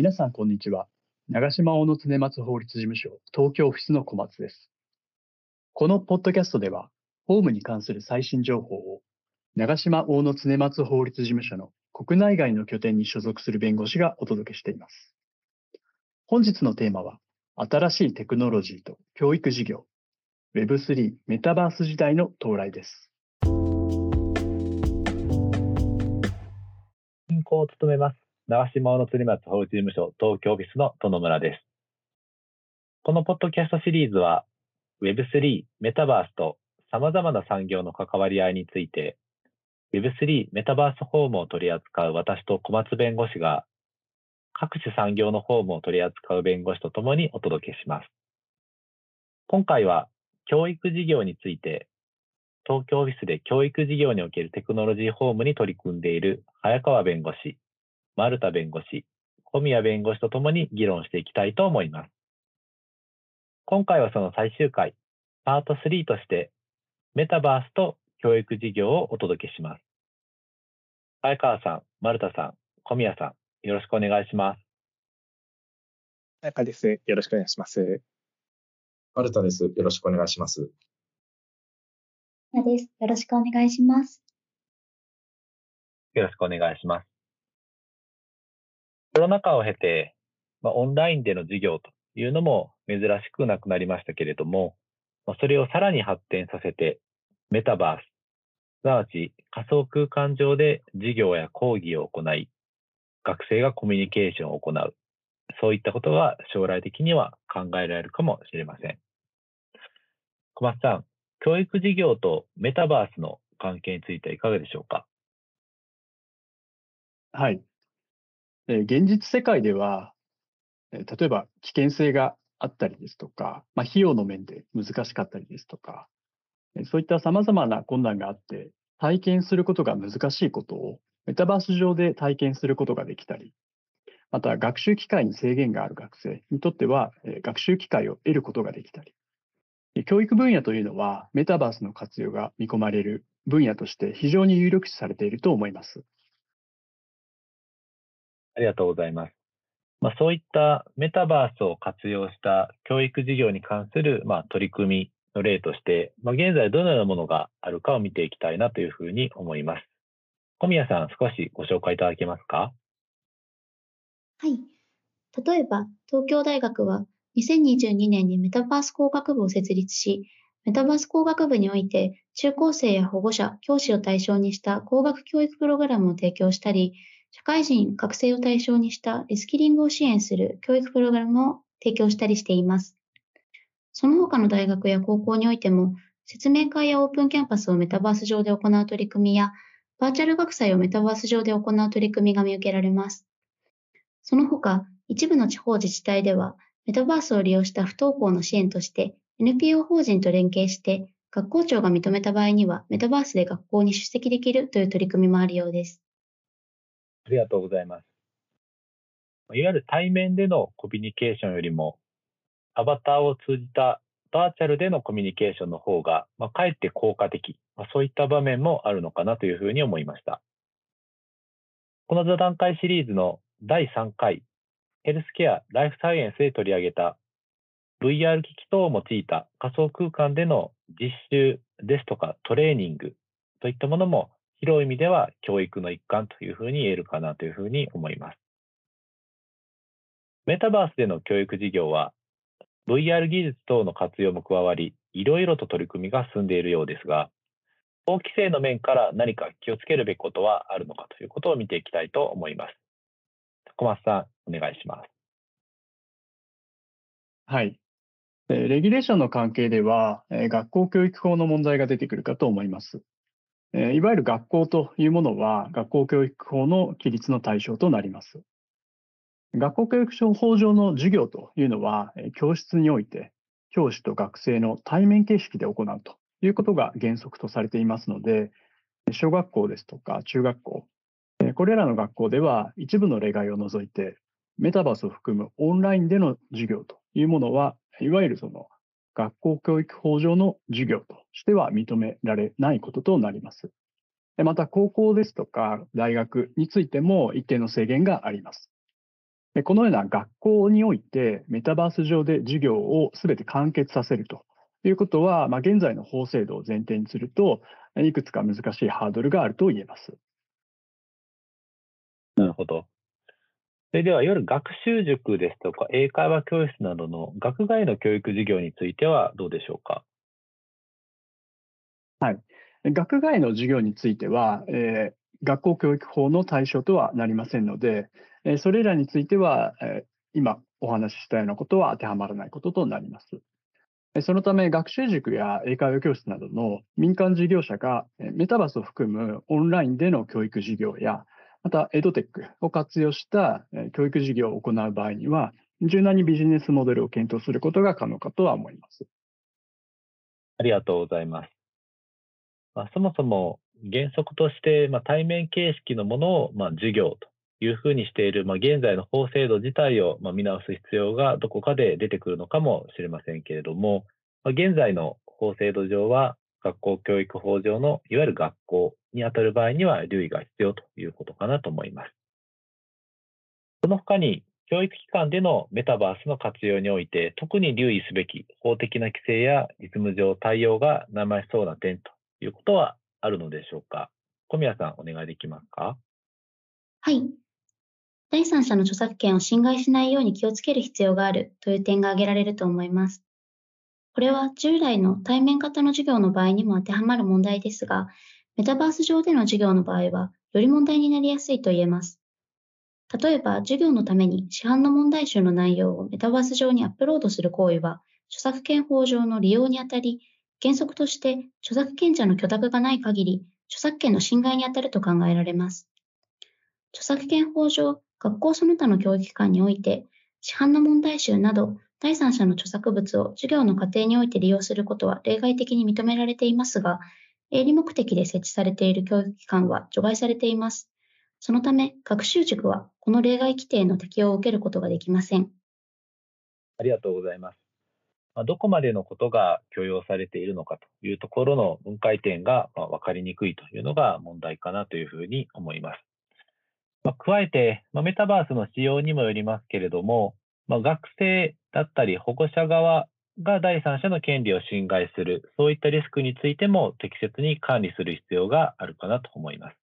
皆さん、こんにちは。長島大野常松法律事務所東京オフィスの小松です。このポッドキャストでは、法務に関する最新情報を長島大野常松法律事務所の国内外の拠点に所属する弁護士がお届けしています。本日のテーマは、新しいテクノロジーと教育事業、Web3 メタバース時代の到来です。進行を務めます。長島の釣松法律事務所東京オフィスの殿村です。このポッドキャストシリーズは Web3、メタバースと様々な産業の関わり合いについて Web3、メタバースホームを取り扱う私と小松弁護士が各種産業のホームを取り扱う弁護士とともにお届けします。今回は教育事業について東京オフィスで教育事業におけるテクノロジーホームに取り組んでいる早川弁護士、丸田弁護士、小宮弁護士とともに議論していきたいと思います。今回はその最終回、パート3として、メタバースと教育事業をお届けします。早川さん、丸田さん、小宮さん、よろしくお願いします。早川です。よろしくお願いします。丸田です。よろしくお願いします。です。よろしくお願いします。よろしくお願いします。コロナ禍を経て、まあ、オンラインでの授業というのも珍しくなくなりましたけれども、まあ、それをさらに発展させて、メタバース、すなわち仮想空間上で授業や講義を行い、学生がコミュニケーションを行う。そういったことが将来的には考えられるかもしれません。小松さん、教育事業とメタバースの関係についてはいかがでしょうか？はい。え現実世界では、え例えば危険性があったりですとか、まあ、費用の面で難しかったりですとか、そういった様々な困難があって、体験することが難しいことをメタバース上で体験することができたり、また学習機会に制限がある学生にとっては、学習機会を得ることができたり、教育分野というのはメタバースの活用が見込まれる分野として非常に有力視されていると思います。ありがとうございます。まあ、そういったメタバースを活用した教育事業に関する、まあ、取り組みの例として、まあ、現在どのようなものがあるかを見ていきたいなというふうに思います。小宮さん、少しご紹介いただけますか？はい。例えば、東京大学は2022年にメタバース工学部を設立し、メタバース工学部において中高生や保護者、教師を対象にした工学教育プログラムを提供したり、社会人、学生を対象にしたリスキリングを支援する教育プログラムを提供したりしています。その他の大学や高校においても、説明会やオープンキャンパスをメタバース上で行う取り組みや、バーチャル学祭をメタバース上で行う取り組みが見受けられます。その他、一部の地方自治体では、メタバースを利用した不登校の支援として、NPO 法人と連携して、学校長が認めた場合には、メタバースで学校に出席できるという取り組みもあるようです。ありがとうございます。いわゆる対面でのコミュニケーションよりも、アバターを通じたバーチャルでのコミュニケーションの方が、まあ、かえって効果的、まあ、そういった場面もあるのかなというふうに思いました。この座談会シリーズの第3回、ヘルスケア・ライフサイエンスで取り上げた VR 機器等を用いた仮想空間での実習ですとかトレーニングといったものも広い意味では教育の一環というふうに言えるかなというふうに思います。メタバースでの教育事業は VR 技術等の活用も加わり、いろいろと取り組みが進んでいるようですが、法規制の面から何か気をつけるべきことはあるのかということを見ていきたいと思います。小松さん、お願いします。はい。レギュレーションの関係では、学校教育法の問題が出てくるかと思います。いわゆる学校というものは学校教育法の規律の対象となります。学校教育法上の授業というのは、教室において教師と学生の対面形式で行うということが原則とされていますので、小学校ですとか中学校、これらの学校では一部の例外を除いて、メタバースを含むオンラインでの授業というものは、いわゆるその学校教育法上の授業としては認められないこととなります。また、高校ですとか大学についても一定の制限があります。このような学校においてメタバース上で授業をすべて完結させるということは、まあ、現在の法制度を前提にすると、いくつか難しいハードルがあると言えます。なるほど。それでは、いわゆる学習塾ですとか、英会話教室などの学外の教育事業についてはどうでしょうか？はい。学外の授業については、えー、学校教育法の対象とはなりませんので、えー、それらについては、えー、今お話ししたようなことは当てはまらないこととなります。そのため、学習塾や英会話教室などの民間事業者がメタバースを含むオンラインでの教育事業や、またエドテックを活用した教育事業を行う場合には、柔軟にビジネスモデルを検討することが可能かとは思います。ありがとうございます。まあ、そもそも原則として、まあ、対面形式のものを、まあ、授業というふうにしている、まあ、現在の法制度自体を、まあ、見直す必要がどこかで出てくるのかもしれませんけれども、まあ、現在の法制度上は、学校教育法上のいわゆる学校にあたる場合には留意が必要ということかなと思います。その他に、教育機関でのメタバースの活用において、特に留意すべき法的な規制や実務上対応が生しそうな点ということはあるのでしょうか？小宮さん、お願いできますか？はい。第三者の著作権を侵害しないように気をつける必要があるという点が挙げられると思います。これは従来の対面型の授業の場合にも当てはまる問題ですが、メタバース上での授業の場合は、より問題になりやすいと言えます。例えば、授業のために市販の問題集の内容をメタバース上にアップロードする行為は、著作権法上の利用にあたり、原則として著作権者の許諾がない限り、著作権の侵害にあたると考えられます。著作権法上、学校その他の教育機関において、市販の問題集など、第三者の著作物を授業の過程において利用することは例外的に認められていますが、営利目的で設置されている教育機関は除外されています。そのため、学習塾はこの例外規定の適用を受けることができません。ありがとうございます。どこまでのことが許容されているのかというところの分解点が分かりにくいというのが問題かなというふうに思います。ま加えて、まメタバースの仕様にもよりますけれども、ま学生だったり保護者側が第三者の権利を侵害する、そういったリスクについても適切に管理する必要があるかなと思います。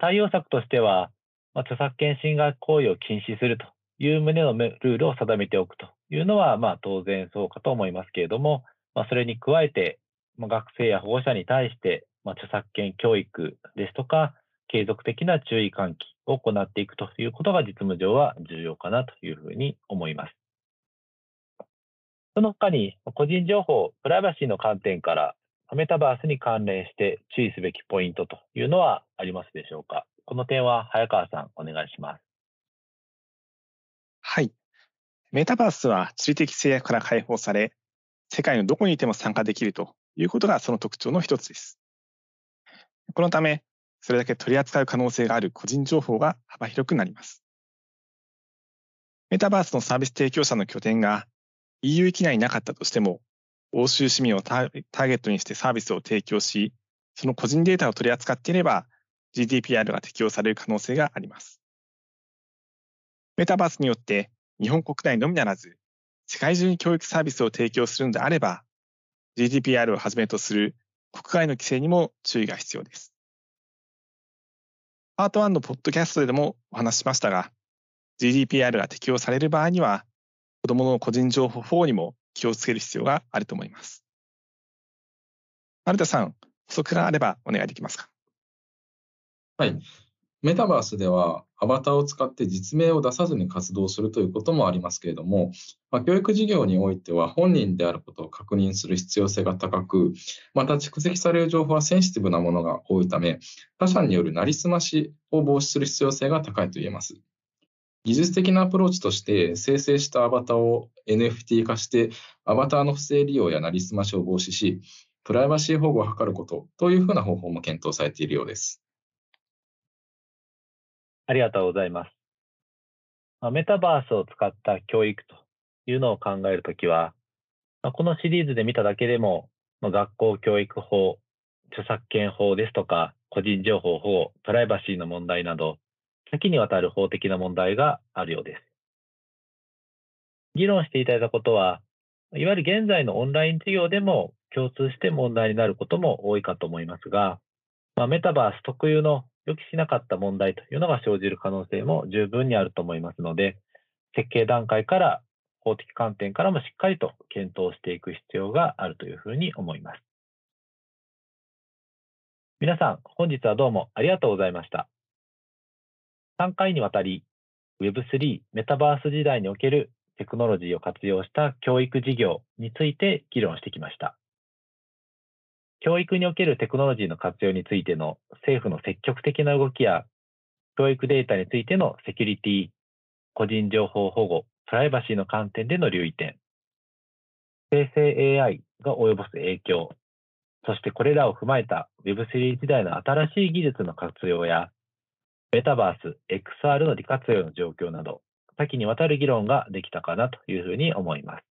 対応策としては、ま著作権侵害行為を禁止するという旨のルールを定めておくというのは、まあ、当然そうかと思いますけれども、まあ、それに加えて、まあ、学生や保護者に対して、まあ、著作権教育ですとか、継続的な注意喚起を行っていくということが実務上は重要かなというふうに思います。その他に、個人情報、プライバシーの観点から、メタバースに関連して注意すべきポイントというのはありますでしょうか？この点は早川さん、お願いします。はい。メタバースは地理的制約から解放され、世界のどこにいても参加できるということがその特徴の一つです。このため、それだけ取り扱う可能性がある個人情報が幅広くなります。メタバースのサービス提供者の拠点が EU 域内になかったとしても、欧州市民をターゲットにしてサービスを提供し、その個人データを取り扱っていれば、GDPR が適用される可能性があります。メタバースによって日本国内のみならず、世界中に教育サービスを提供するのであれば、GDPR をはじめとする国外の規制にも注意が必要です。パート1のポッドキャストでもお話ししましたが、GDPR が適用される場合には、子供の個人情報保護にも気をつける必要があると思います。丸田さん、補足があればお願いできますか？はい。メタバースではアバターを使って実名を出さずに活動するということもありますけれども、まあ、教育事業においては本人であることを確認する必要性が高く、また蓄積される情報はセンシティブなものが多いため、他者によるなりすましを防止する必要性が高いと言えます。技術的なアプローチとして生成したアバターを NFT 化してアバターの不正利用やなりすましを防止し、プライバシー保護を図ることというふうな方法も検討されているようです。ありがとうございます。ま、メタバースを使った教育というのを考えるときは、ま、このシリーズで見ただけでも、ま、学校教育法、著作権法ですとか、個人情報保護、プライバシーの問題など、多岐にわたる法的な問題があるようです。議論していただいたことは、いわゆる現在のオンライン授業でも共通して問題になることも多いかと思いますが、まあ、メタバース特有の予期しなかった問題というのが生じる可能性も十分にあると思いますので、設計段階から法的観点からもしっかりと検討していく必要があるというふうに思います。皆さん、本日はどうもありがとうございました。3回にわたり Web3 メタバース時代におけるテクノロジーを活用した教育事業について議論してきました。教育におけるテクノロジーの活用についての政府の積極的な動きや、教育データについてのセキュリティ、個人情報保護、プライバシーの観点での留意点、生成 AI が及ぼす影響、そしてこれらを踏まえた Web3 時代の新しい技術の活用や、メタバース、XR の利活用の状況など、多岐にわたる議論ができたかなというふうに思います。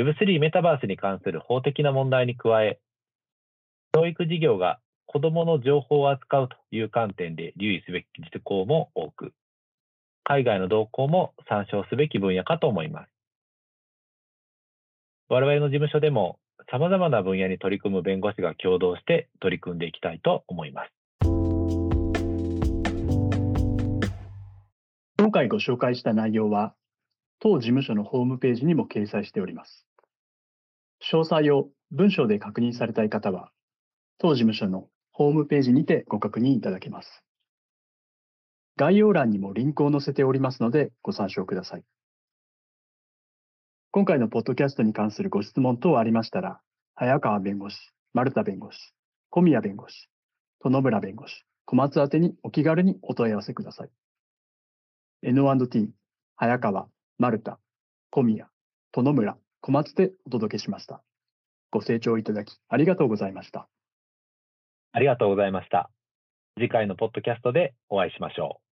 Web3 メタバースに関する法的な問題に加え、教育事業が子どもの情報を扱うという観点で留意すべき事項も多く、海外の動向も参照すべき分野かと思います。我々の事務所でも様々な分野に取り組む弁護士が共同して取り組んでいきたいと思います。今回ご紹介した内容は、当事務所のホームページにも掲載しております。詳細を文章で確認されたい方は、当事務所のホームページにてご確認いただけます。概要欄にもリンクを載せておりますのでご参照ください。今回のポッドキャストに関するご質問等ありましたら、早川弁護士、丸田弁護士、小宮弁護士、殿村弁護士、小松宛にお気軽にお問い合わせください。N&T、早川、丸田、小宮、殿村、小松でお届けしました。ご清聴いただきありがとうございました。ありがとうございました。次回のポッドキャストでお会いしましょう。